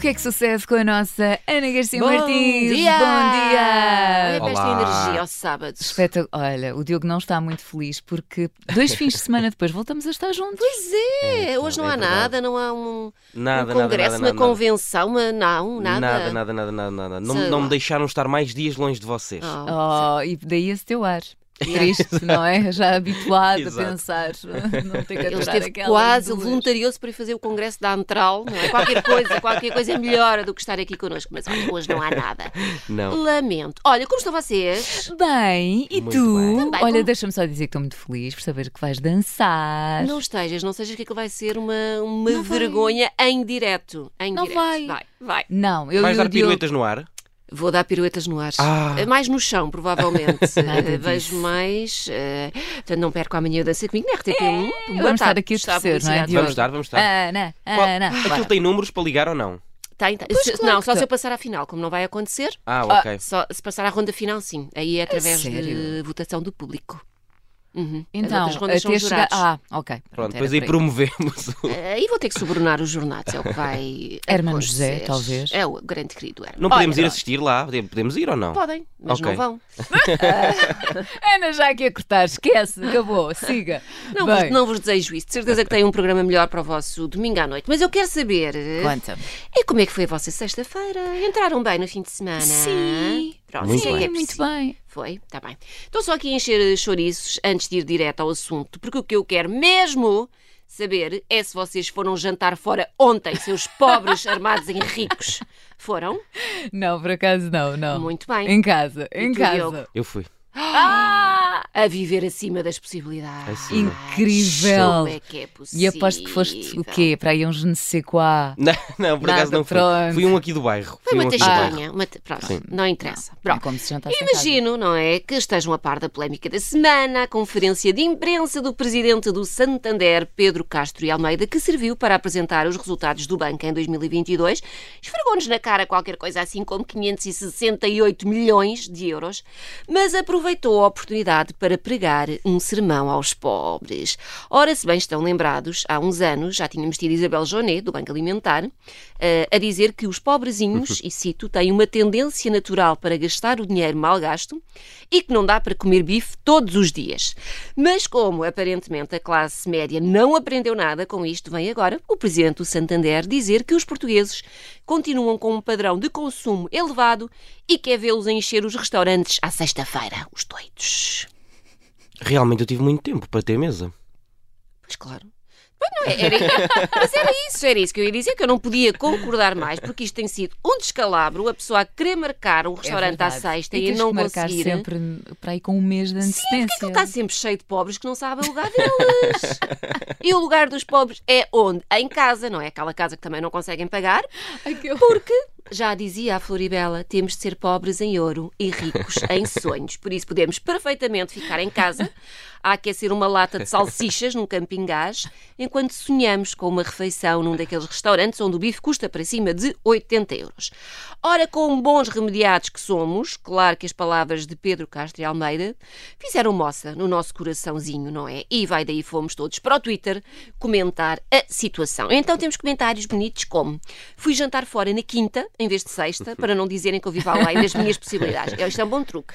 que é que sucede com a nossa Ana Garcia Bom Martins? dia! Bom dia! Olha para esta Olá. energia ao sábado. Espetac- Olha, o Diogo não está muito feliz porque dois fins de semana depois voltamos a estar juntos. Pois é, hoje não é há verdade. nada, não há um, Nada, um congresso, nada, uma nada, convenção, uma, não, nada. Nada, nada, nada, nada, nada. Não, não me deixaram estar mais dias longe de vocês. Oh. Oh, e daí esse teu ar. Triste, não é? Já habituado a Exato. pensar. Não tem que Ele esteve quase, duas. voluntariou-se para ir fazer o congresso da Antral, não é? Qualquer coisa, qualquer coisa é melhor do que estar aqui connosco, mas olha, hoje não há nada. Não. Lamento. Olha, como estão vocês? Bem, e Muito tu? bem. Também, Olha, como- deixa-me só dizer que estou muito feliz por saber que vais dançar. Não estejas, não sejas que aquilo vai ser uma, uma Não vai. vergonha em direto. Em Não direto. vai. Vai, vai. Não, eu Vais dar piruetas no ar? Vou dar piruetas no ar. Ah. Mais no chão, provavelmente. Eh. Vejo mais. eh, portanto, não perco amanhã a dança comigo na RTP1. Boa vamos estar aqui a torcer, não é? Vamos estar, vamos estar. Ana, Qual- Ana. Aquilo tem números para ligar ou não? Tem, tem. Se- claro não, só se eu passar à final, como não vai acontecer. Ah, ok. Só se passar à ronda final, sim. Aí é através de votação do público. Uhum. As Então, outras rondas são chegar... jurados. Ah, ok. Pronto, depois aí promovemos o... Eh, Aí vou ter que subornar os jornados, é o que vai. Hermano José, talvez. É o grande querido Hermano. Não podemos Olha, ir assistir lá? Podemos ir ou não? Podem, mas Ok. não vão. Ana já aqui a cortar, esquece, acabou, siga. Não, vos, não vos desejo isso. De certeza que têm um programa melhor para o vosso domingo à noite. Mas eu quero saber. Conta-me. E como é que foi a vossa sexta-feira? Entraram bem no fim de semana? Sim. Pronto, Muito isso é bem. é muito bem. Foi? Está bem. Estou só aqui a encher chouriços antes de ir direto ao assunto, porque o que eu quero mesmo saber é se vocês foram jantar fora ontem, seus pobres armados em ricos. Foram? Não, por acaso não, não. Muito bem. Em casa, em tu, casa. Diogo? Eu fui. Ah! A viver acima das possibilidades. Acima. Incrível. Como é que é possível? E aposto que foste o quê? Para aí uns não sei quá. Não, não por Nada, acaso não fui. pronto. Fui um aqui do bairro. Foi um uma bairro. tasquinha. Uma Pronto, Sim. não interessa. É Pronto. casa. Imagino, não é, que estejam a par da polémica da semana, a conferência de imprensa do presidente do Santander, Pedro Castro e Almeida, que serviu para apresentar os resultados do banco em 2022, esfregou-nos na cara qualquer coisa assim como 568 milhões de euros, mas aproveitou a oportunidade para pregar um sermão aos pobres. Ora, se bem estão lembrados, há uns anos já tínhamos tido Isabel Jonet, do Banco Alimentar, eh, a dizer que os pobrezinhos, e cito, têm uma tendência natural para gastar o dinheiro mal gasto e que não dá para comer bife todos os dias. Mas como aparentemente a classe média não aprendeu nada com isto, vem agora o presidente do Santander dizer que os portugueses continuam com um padrão de consumo elevado e quer vê-los encher os restaurantes à sexta-feira, os doidos. Realmente eu tive muito tempo para ter mesa. Pois claro. Pois não, é, era, mas era isso, era isso que eu ia dizer, que eu não podia concordar mais, porque isto tem sido um descalabro, a pessoa a querer marcar um É restaurante à verdade. sexta e e, não que marcar conseguir. sempre para aí com um mês de antecedência. Porque ele está sempre cheio de pobres que não sabem o lugar deles. e o lugar dos pobres é onde? Em casa, não é? Aquela casa que também não conseguem pagar, que porque, já dizia a Floribela, temos de ser pobres em ouro e ricos em sonhos. Por isso podemos perfeitamente ficar em casa a aquecer uma lata de salsichas num camping gás, enquanto sonhamos com uma refeição num daqueles restaurantes onde o bife custa para cima de 80 euros. Ora, com bons remediados que somos, claro que as palavras de Pedro Castro e Almeida fizeram moça no nosso coraçãozinho, não é? E vai daí fomos todos para o Twitter comentar a situação. Então temos comentários bonitos como fui jantar fora na quinta, em vez de sexta, para não dizerem que eu vivo além das minhas possibilidades. Isto é um bom truque.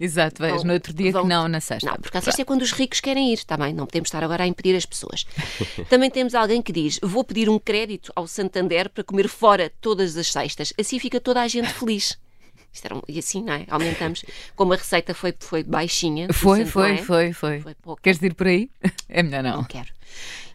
Exato, vais Vão- no outro dia vão- que não, na sexta. Não, porque a sexta é quando os ricos querem ir, está bem? Não podemos estar agora a impedir as pessoas. Também temos alguém que diz: vou pedir um crédito ao Santander para comer fora todas as sextas. Assim fica toda a gente feliz. Isto era um- E assim, não é? Aumentamos. Como a receita foi, foi baixinha. Foi, portanto, foi, é? foi, foi. Foi pouco. Queres ir por aí? É melhor não. Não quero.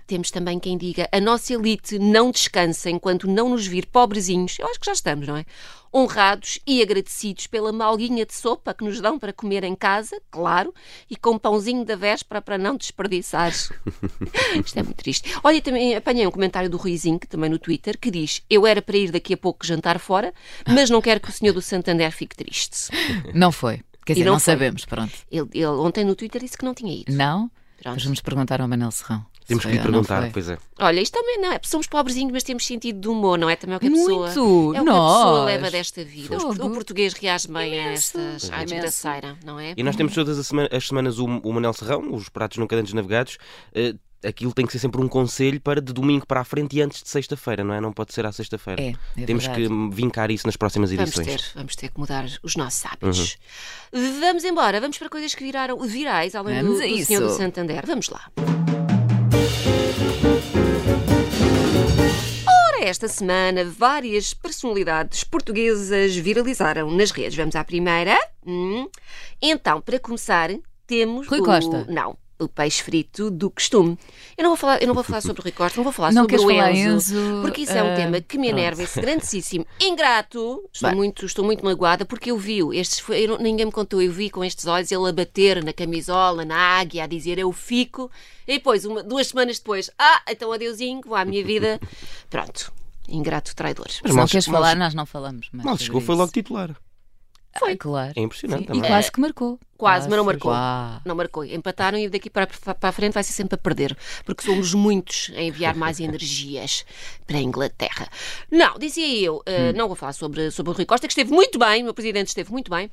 Temos também quem diga a nossa elite não descansa enquanto não nos vir pobrezinhos, eu acho que já estamos, não é? Honrados e agradecidos pela malguinha de sopa que nos dão para comer em casa, claro, e com um pãozinho da véspera para não desperdiçar. Isto é muito triste. Olha, e também apanhei um comentário do Ruizinho, que também no Twitter, que diz: Eu era para ir daqui a pouco jantar fora, mas não quero que o senhor do Santander fique triste. Não foi. Quer dizer, não não, foi. sabemos, pronto. Ele, ele ontem no Twitter disse que não tinha ido. Não? Pronto. Mas vamos perguntar ao Manel Serrão. Temos que lhe perguntar, pois é. Olha, isto também não é. Somos pobrezinhos, mas temos sentido de humor, não é? Também é o que a pessoa. Muito! É o que a pessoa Nós! leva desta vida. O português reage bem a Imenso, estas à imenso. desgraceira, não é? E nós temos todas as, sema- as semanas o, o Manel Serrão, os pratos nunca antes navegados. eh, aquilo tem que ser sempre um conselho para de domingo para a frente e antes de sexta-feira, não é? Não pode ser à sexta-feira. É, é Temos verdade. que vincar isso nas próximas Vamos edições. ter, vamos ter que mudar os nossos hábitos. Vamos embora, vamos para coisas que viraram virais, além do, Vamos a do isso. Senhor do Santander. Vamos lá. Esta semana, várias personalidades portuguesas viralizaram nas redes. Vamos à primeira. Hum. Então, para começar, temos Rui o... Costa. Não. O peixe frito do costume. Eu não vou falar, eu não vou falar sobre o Rui Costa, não vou falar Não sobre o falar, Enzo, Enzo? porque isso é um Ah, tema que me enerva, esse grandíssimo ingrato. Estou Bem. muito, estou muito magoada porque eu vi-o. Estes foi, não- ninguém me contou, eu vi com estes olhos ele a bater na camisola, na águia, a dizer eu fico. E depois, uma- duas semanas depois, ah, então adeusinho, vou à minha vida. Pronto, ingrato traidor. Mas Se não mal- queres falar, nós não falamos. mais Mal sobre chegou, foi logo titular. Foi. claro. É impressionante Sim, também. E quase que marcou. Quase, mas não marcou. Ah. Não marcou. Empataram e daqui para, para a frente vai ser sempre a perder, porque somos muitos a enviar mais energias para a Inglaterra. Não, dizia eu, eh, não vou falar sobre, sobre o Rui Costa, que esteve muito bem, o meu presidente esteve muito bem.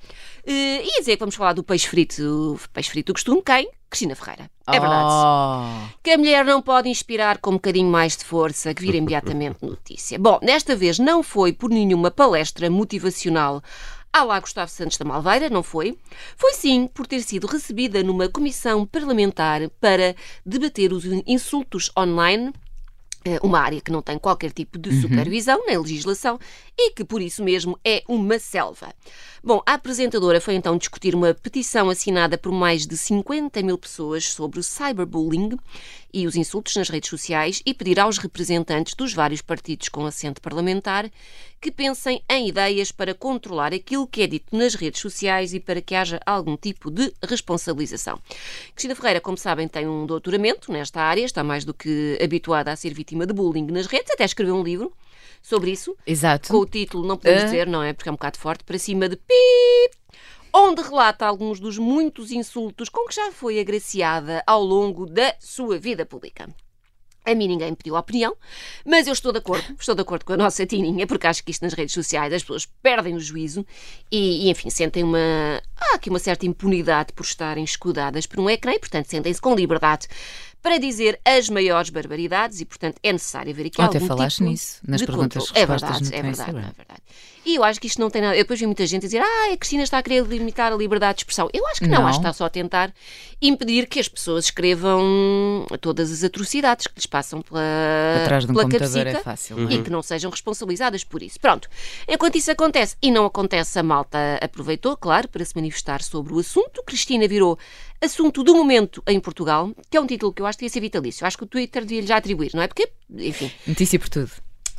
Uh, ia dizer que vamos falar do peixe frito, o peixe frito do costume, quem? Cristina Ferreira. É verdade. Oh. Que a mulher não pode inspirar com um bocadinho mais de força, que vira imediatamente notícia. Bom, desta vez não foi por nenhuma palestra motivacional à lá Gustavo Santos da Malveira, não foi? Foi sim por ter sido recebida numa comissão parlamentar para debater os insultos online eh, uma área que não tem qualquer tipo de supervisão nem legislação e que por isso mesmo é uma selva. Bom, a apresentadora foi então discutir uma petição assinada por mais de 50 mil pessoas sobre o cyberbullying e os insultos nas redes sociais e pedir aos representantes dos vários partidos com assento parlamentar que pensem em ideias para controlar aquilo que é dito nas redes sociais e para que haja algum tipo de responsabilização. Cristina Ferreira, como sabem, tem um doutoramento nesta área, está mais do que habituada a ser vítima de bullying nas redes, até escreveu um livro sobre isso, Exato. com o título, não podemos Ah. dizer, não é? Porque é um bocado forte, para cima de pip, onde relata alguns dos muitos insultos com que já foi agraciada ao longo da sua vida pública. A mim ninguém me pediu opinião, mas eu estou de acordo, estou de acordo com a nossa Tininha, porque acho que isto nas redes sociais as pessoas perdem o juízo e, e, enfim, sentem uma. Há aqui uma certa impunidade por estarem escudadas por um ecrã e, portanto, sentem-se com liberdade para dizer as maiores barbaridades e, portanto, é necessário ver aqui Ontem algum falaste tipo nisso, nas de perguntas controle. e é verdade, é verdade, é verdade. E eu acho que isto não tem nada. Eu depois vi muita gente a dizer ah, a Cristina está a querer limitar a liberdade de expressão. Eu acho que não, Não. acho que está só a tentar impedir que as pessoas escrevam todas as atrocidades que lhes passam pela, Atrás de um pela cabecita é fácil. e não é? que não sejam responsabilizadas por isso. Pronto. Enquanto isso acontece e não acontece, a malta aproveitou, claro, para se manifestar sobre o assunto. Cristina virou assunto do momento em Portugal, que é um título que eu acho que devia ser vitalício. Eu acho que o Twitter devia-lhe já atribuir, não é? Porque, enfim, Notícia por tudo.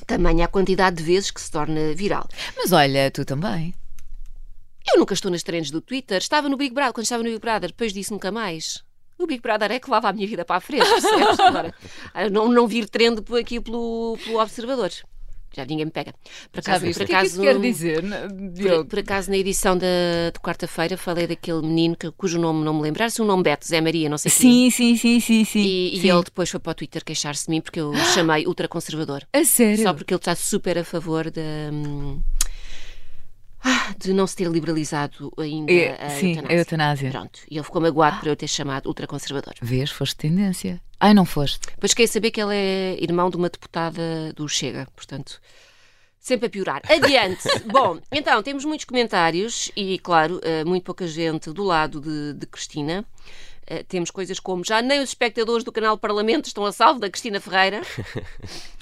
tamanha a quantidade de vezes que se torna viral. Mas olha, tu também. Eu nunca estou nas trends do Twitter. Estava no Big Brother, quando estava no Big Brother, depois disso nunca mais. O Big Brother é que leva a minha vida para a frente, percebes? Agora, não, não vir trend aqui pelo, pelo observador. Já ninguém me pega. Por acaso, por O que é que isso acaso, quer dizer, por, por acaso, na edição da, de quarta-feira, falei daquele menino que- cujo nome não me lembrar, se o nome Beto, Zé Maria, não sei quê. Sim, sim, sim, sim, sim. E, e sim. ele depois foi para o Twitter queixar-se de mim porque eu o chamei ultraconservador. A sério? Só porque ele está super a favor de, hum, de não se ter liberalizado ainda É, a sim, eutanásia. a eutanásia. Pronto, e ele ficou magoado por eu ter chamado ultraconservador. Vês, foste tendência. Ai, não foste. Depois fiquei a saber que ele é irmão de uma deputada do Chega, portanto, sempre a piorar. Adiante! Bom, então, temos muitos comentários e, claro, eh, muito pouca gente do lado de, de Cristina. Eh, temos coisas como já nem os espectadores do canal Parlamento estão a salvo da Cristina Ferreira.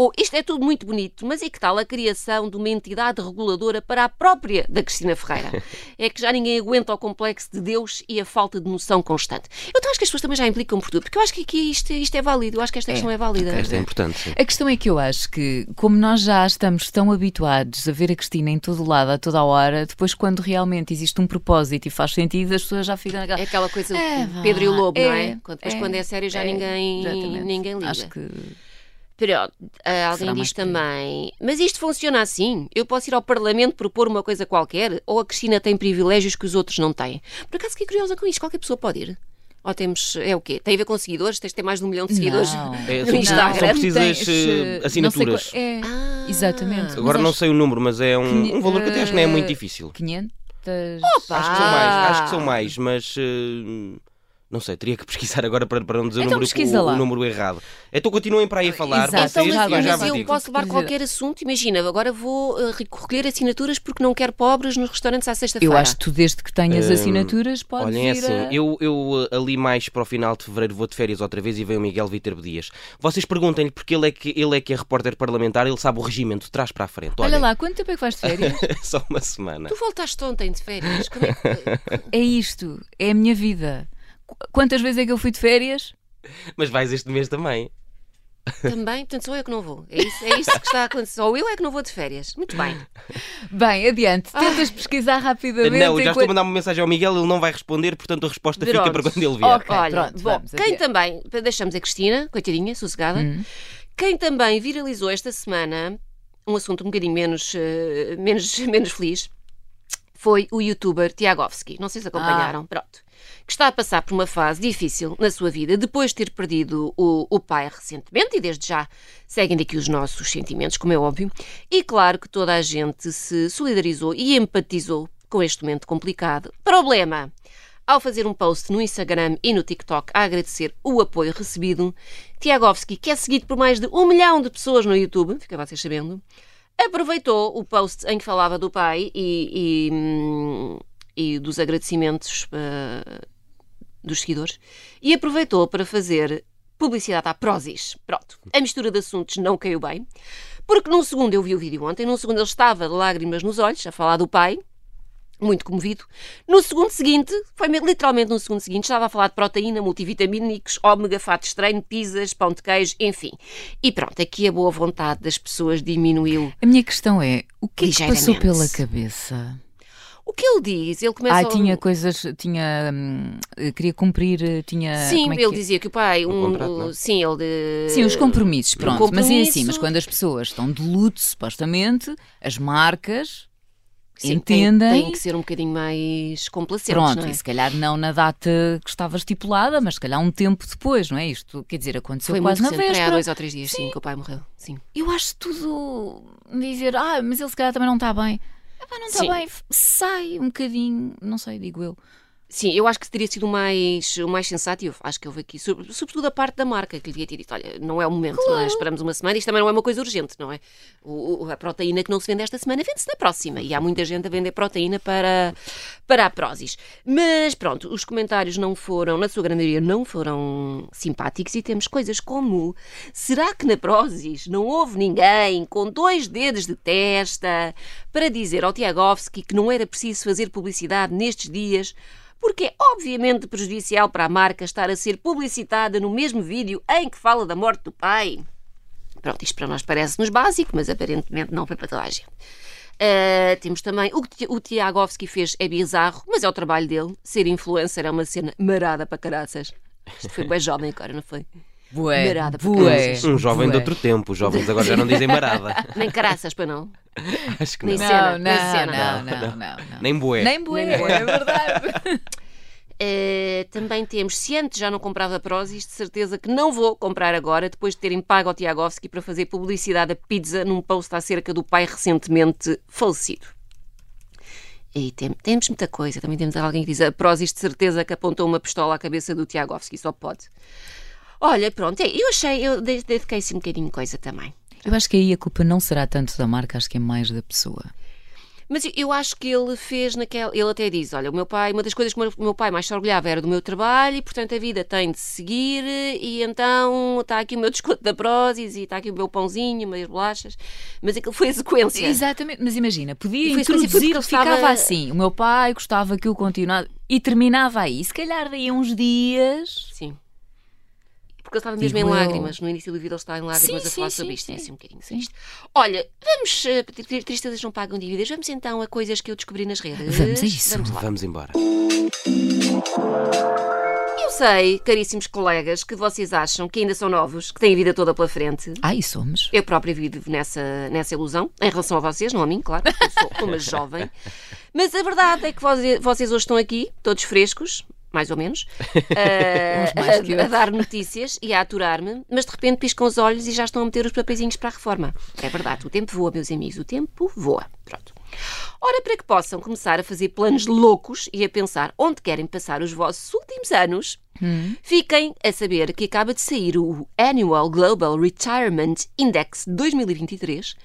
Ou isto é tudo muito bonito, mas e que tal a criação de uma entidade reguladora para a própria da Cristina Ferreira? É que já ninguém aguenta o complexo de Deus e a falta de noção constante. Eu então acho que as pessoas também já implicam por tudo, porque eu acho que aqui isto, isto é válido, eu acho que esta questão é válida. Esta é importante. sim. A questão é que eu acho que, como nós já estamos tão habituados a ver a Cristina em todo lado, a toda a hora, depois quando realmente existe um propósito e faz sentido, as pessoas já ficam naquela. É aquela coisa É, Pedro e o Lobo, não é? é, Quando- Depois é, quando é sério já é, ninguém, Exatamente. ninguém liga. Acho que. Pronto, ah, alguém diz também, mas isto funciona assim? Eu posso ir ao Parlamento propor uma coisa qualquer? Ou a Cristina tem privilégios que os outros não têm? Por acaso fiquei curiosa com isto, qualquer pessoa pode ir? Ou temos, é o quê? Tem a ver com seguidores? Tens de ter mais de um milhão de seguidores? Não. É, no são- Instagram. são precisas, Tens, eh, eh, não sei assinaturas. qual- é, Ah. exatamente. Agora não acho sei o número, mas é um, um valor que até acho que não é muito eh, difícil. 500. Acho que são mais, acho que são mais, mas eh, Não sei, teria que pesquisar agora para, para não dizer Então o, número, pesquisa o- lá. o número errado. Então continuem para aí a falar. Exato, Então, vocês, mas, e eu já mas eu posso levar qualquer assunto. Imagina, agora vou eh, recolher assinaturas porque não quero pobres nos restaurantes à sexta-feira. Eu acho que tu, desde que tenhas Hum, assinaturas, podes Olhem, é ir assim, a... eu, eu uh, ali mais para o final de fevereiro vou de férias outra vez e vem o Miguel Viterbo Dias. Vocês perguntem-lhe porque ele é, que, ele é que é repórter parlamentar, ele sabe o regimento de trás para a frente. Olha Olhem, lá, quanto tempo é que vais de férias? só uma semana. Tu voltaste ontem de férias. Como é que... é isto, é a minha vida. Qu- Quantas vezes é que eu fui de férias? Mas vais este mês também. Também, portanto, sou eu que não vou. É isso, é isso que está a acontecer. Só eu é que não vou de férias. Muito bem. Bem, adiante. Tentas pesquisar rapidamente. não, eu já estou a enquanto- mandar uma mensagem ao Miguel, ele não vai responder, portanto a resposta fica Pronto. para quando ele vier. Ok, Olha, pronto, bom, vamos, quem adiante. também, deixamos a Cristina, coitadinha, sossegada, Hum. quem também viralizou esta semana um assunto um bocadinho menos, eh, menos, menos feliz foi o youtuber Tiagovski. Não sei se acompanharam, pronto. Que está a passar por uma fase difícil na sua vida depois de ter perdido o, o pai recentemente e desde já seguem daqui os nossos sentimentos, como é óbvio. E claro que toda a gente se solidarizou e empatizou com este momento complicado. Problema! Ao fazer um post no Instagram e no TikTok a agradecer o apoio recebido, Tiagovski, que é seguido por mais de um milhão de pessoas no YouTube, fica vocês sabendo, aproveitou o post em que falava do pai e, e, hum, e dos agradecimentos eh, dos seguidores e aproveitou para fazer publicidade à Prozis. Pronto, a mistura de assuntos não caiu bem, porque num segundo eu vi o vídeo ontem, num segundo ele estava de lágrimas nos olhos a falar do pai, muito comovido. No segundo seguinte, foi literalmente no segundo seguinte, estava a falar de proteína, multivitamínicos, ômega, fato estranho, pizzas, pão de queijo, enfim. E pronto, aqui a boa vontade das pessoas diminuiu. A minha questão é, o que é que passou pela cabeça? O que ele diz? Ele começa Ah, a... tinha coisas, tinha, hum, eh, queria cumprir, eh, tinha... Sim, como é que ele é? dizia que o pai... Um, contrato, é? sim, ele... De... Sim, os compromissos, pronto. Mas é assim, compromisso. mas quando as pessoas estão de luto, supostamente, as marcas Sim, tem- entendem... Tem, que ser um bocadinho mais complacentes, Pronto, não é? e se calhar não na data que estava estipulada, mas se calhar um tempo depois, não é? Isto, quer dizer, aconteceu Foi quase muito na recente, foi há véspera. dois ou três dias, sim, que o pai morreu. Sim. Eu acho tudo dizer, ah, mas ele se calhar também não está bem. Epá, não está Sim. bem, sai um bocadinho, não sei, digo eu. Sim, eu acho que teria sido o mais, o mais sensato e eu acho que houve aqui, sobre- sobretudo a parte da marca, que lhe devia ter dito: olha, não é o momento, não é? esperamos uma semana, isto também não é uma coisa urgente, não é? O- a proteína que não se vende esta semana vende-se na próxima e há muita gente a vender proteína para, para a Prozis. Mas pronto, os comentários não foram, na sua grande maioria, não foram simpáticos e temos coisas como: será que na Prozis não houve ninguém com dois dedos de testa para dizer ao Tiagovski que não era preciso fazer publicidade nestes dias? Porque é obviamente prejudicial para a marca estar a ser publicitada no mesmo vídeo em que fala da morte do pai. Pronto, isto para nós parece-nos básico, mas aparentemente não foi para toda a gente. Ah, temos também o que o Tiagovski fez é bizarro, mas é o trabalho dele. Ser influencer é uma cena marada para caraças. Isto foi bem jovem agora, não foi? Bué, Marada bué. Um jovem de bué. outro tempo, os jovens agora já não dizem marada. Nem caraças, para não. Acho que Nem não. cena, Não, nem não, cena. não, não, não, não. Nem bué. Nem bué, Nem bué. é verdade. Eh, também temos, se antes já não comprava Prozis, de certeza que não vou comprar agora, depois de terem pago ao Tiagovski para fazer publicidade a pizza num post acerca do pai recentemente falecido. E tem- temos muita coisa. Também temos alguém que diz a Prozis de certeza que apontou uma pistola à cabeça do Tiagovski, só pode. Olha, pronto, é, eu achei, eu de- dediquei-se um bocadinho coisa também. Eu acho que aí a culpa não será tanto da marca, acho que é mais da pessoa. Mas eu- acho que ele fez naquela. Ele até diz: Olha, o meu pai, uma das coisas que o meu- pai mais se orgulhava era do meu trabalho e, portanto, a vida tem de seguir. E então está aqui o meu desconto da Prozis e está aqui o meu pãozinho, meias bolachas. Mas aquilo foi a sequência. Exatamente, mas imagina, podia foi introduzir, ele ficava estava- assim. O meu pai gostava que eu continuasse e terminava aí. Se calhar daí uns dias. Sim. Porque ele estava mesmo Digo em eu. lágrimas. No início do vídeo ele estava em lágrimas Sim, a falar sim, sobre sim, isto. sim. É assim um bocadinho Sim. triste. Olha, vamos. tri- Tristezas não pagam dívidas. Vamos então a coisas que eu descobri nas redes. Vamos a isso. Vamos lá. Vamos embora. Eu sei, caríssimos colegas, que vocês acham que ainda são novos, que têm a vida toda pela frente. Ai, somos. Eu própria vivo nessa, nessa ilusão, em relação a vocês, não a mim, claro, porque eu sou uma jovem. Mas a verdade é que vocês, vocês hoje estão aqui, todos frescos, mais ou menos, que a, a outros. dar notícias e a aturar-me, mas de repente piscam os olhos e já estão a meter os papeizinhos para a reforma. É verdade, o tempo voa, meus amigos, o tempo voa. Pronto. Ora, para que possam começar a fazer planos loucos e a pensar onde querem passar os vossos últimos anos, fiquem a saber que acaba de sair o Annual Global Retirement Index 2023,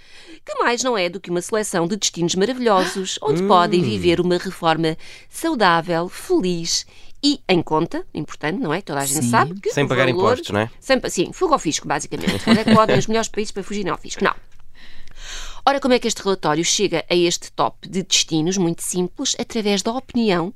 que mais não é do que uma seleção de destinos maravilhosos onde podem viver uma reforma saudável, feliz e em conta, importante, não é? Toda a gente Sim. sabe que Sem o pagar valor- impostos, não é? Sem, sim, fuga ao fisco, basicamente. Onde é que podem os melhores países para fugirem ao fisco? Não. Ora, como é que este relatório chega a este top de destinos? Muito simples, através da opinião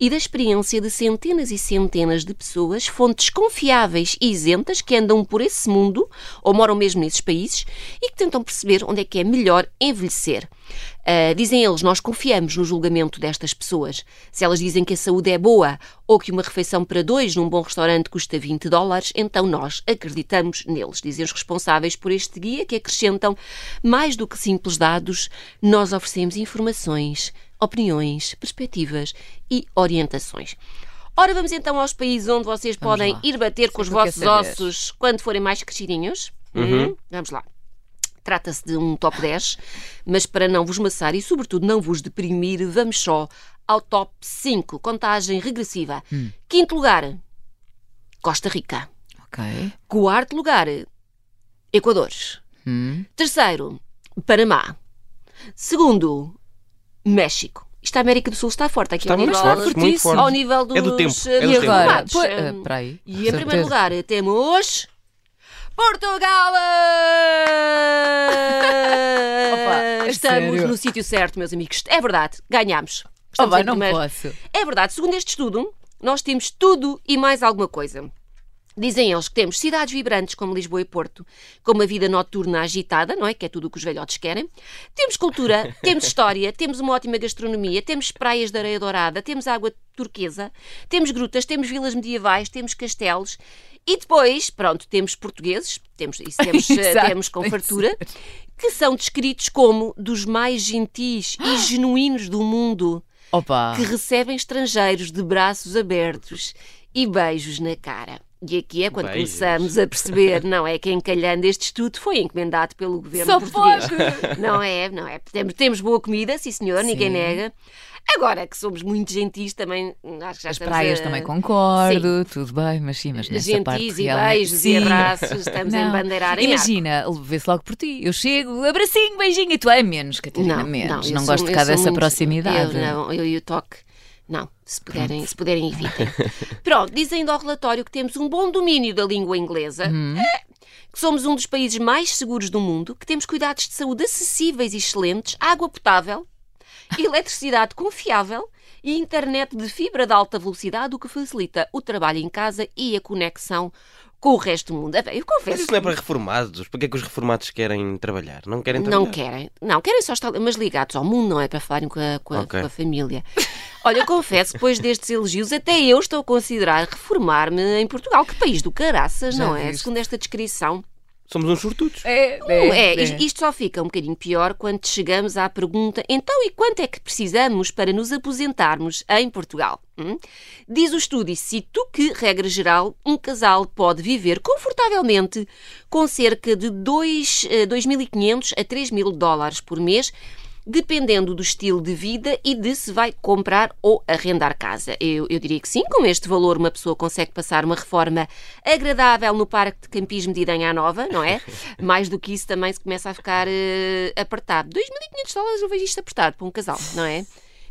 e da experiência de centenas e centenas de pessoas, fontes confiáveis e isentas que andam por esse mundo ou moram mesmo nesses países e que tentam perceber onde é que é melhor envelhecer. Ah, dizem eles, nós confiamos no julgamento destas pessoas. Se elas dizem que a saúde é boa ou que uma refeição para dois num bom restaurante custa 20 dólares, então nós acreditamos neles. Dizem os responsáveis por este guia que acrescentam mais do que simples dados, nós oferecemos informações, opiniões, perspectivas e orientações. Ora, vamos então aos países onde vocês podem lá. ir bater com os vossos ossos quando forem mais crescidinhos. Hum, vamos lá. Trata-se de um top 10, mas para não vos maçar e, sobretudo, não vos deprimir, vamos só ao top 5. Contagem regressiva. Quinto lugar, Costa Rica. Ok. Quarto lugar, Equador. Hum. Terceiro, Panamá. Segundo, México. Isto a América do Sul está forte aqui Está ao muito nível, forte, forte. ao nível dos É do tempo, eh, é do E tempo. Pois, ah, para aí. E em primeiro lugar temos. Portugal! Opa, Estamos sério? no sítio certo, meus amigos. É verdade, ganhamos. Oh, Estamos em não primeiro. posso. É verdade, segundo este estudo, nós temos tudo e mais alguma coisa. Dizem eles que temos cidades vibrantes como Lisboa e Porto, com uma vida noturna agitada, não é? Que é tudo o que os velhotes querem. Temos cultura, temos história, temos uma ótima gastronomia, temos praias de areia dourada, temos água turquesa, temos grutas, temos vilas medievais, temos castelos. E depois, pronto, temos portugueses, temos, isso temos, eh, Exato, temos com fartura, que são descritos como dos mais gentis e genuínos do mundo Opa. que recebem estrangeiros de braços abertos e beijos na cara. E aqui é quando Beijos. começamos a perceber, não é? Que encalhando este estudo foi encomendado pelo governo Só português. pode. Não é, não é? Temos, temos boa comida, sim senhor, ninguém Sim. nega. Agora que somos muito gentis também, acho que já As praias a... também concordo, tudo bem, mas sim, mas nessa parte Gentis e realmente- beijos sim. e abraços, estamos a Não. embandeirar Imagina, vê-se logo por ti. Eu chego, abracinho, beijinho, e tu é menos, Catarina, Não, menos. Não, sou- gosto de cá dessa muito- proximidade. Eu, não, eu e o toque. Não, se puderem, se puderem evitem. Pronto, dizem ao relatório que temos um bom domínio da língua inglesa, eh, que somos um dos países mais seguros do mundo, que temos cuidados de saúde acessíveis e excelentes, água potável, eletricidade confiável e internet de fibra de alta velocidade, o que facilita o trabalho em casa e a conexão com o resto do mundo. Eh, Eu Mas confesso isso não é para reformados. Para que é que os reformados querem trabalhar? Não querem trabalhar? Não querem. Não, querem só estar mas ligados ao mundo, não é para falarem com a, com a- Ok. com a família. Olha, eu confesso, depois destes elogios, até eu estou a considerar reformar-me em Portugal. Que país do caraças, Já não é? viste. Segundo esta descrição. Somos uns sortudos. É, Não é, is- isto só fica um bocadinho pior quando chegamos à pergunta: então e quanto é que precisamos para nos aposentarmos em Portugal? Hum? Diz o estudo, e cito que, regra geral, um casal pode viver confortavelmente com cerca de dois- eh, 2.500 a 3.000 dólares por mês, dependendo do estilo de vida e de se vai comprar ou arrendar casa. Eu, eu diria que sim, com este valor uma pessoa consegue passar uma reforma agradável no parque de campismo de Idanha Nova, não é? Mais do que isso também se começa a ficar eh, apertado. 2.500 dólares eu vejo isto apertado para um casal, não é?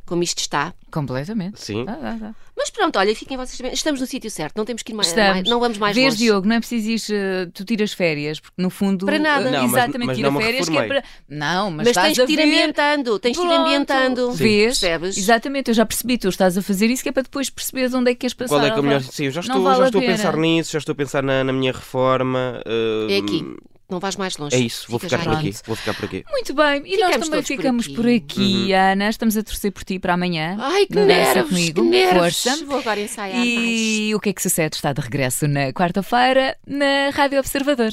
Como isto está. Completamente. Sim. Ah, ah, ah. Mas pronto, olha, fiquem vocês bem. Estamos no sítio certo, não temos que ir mais, mais- não vamos mais Vês, longe. Diogo, não é preciso ir, eh, tu tiras férias, porque no fundo. Para nada. eh, Não, mas- exatamente, mas tira não férias que é para. Não, mas, Mas estás tens a de ir ambientando, tens de ir Pronto. ambientando. Vês? Percebes? Exatamente, eu já percebi, tu estás a fazer isso que é para depois perceberes onde é que queres passar. Qual é que é o melhor? Sim, eu já estou, vale já a estou a pena. pensar nisso, já estou a pensar na, na minha reforma. uh, É aqui. Não vais mais longe. É isso, vou Fica ficar por aqui. Vou ficar por aqui. Muito bem, e nós Ficamos também todos por ficamos aqui. por aqui, Uhum. Ana. Estamos a torcer por ti para amanhã. Ai, que Dança nervos, comigo. que nervos. Força. Vou agora ensaiar mais. E o que é que sucede? Está de regresso na quarta-feira na Rádio Observador.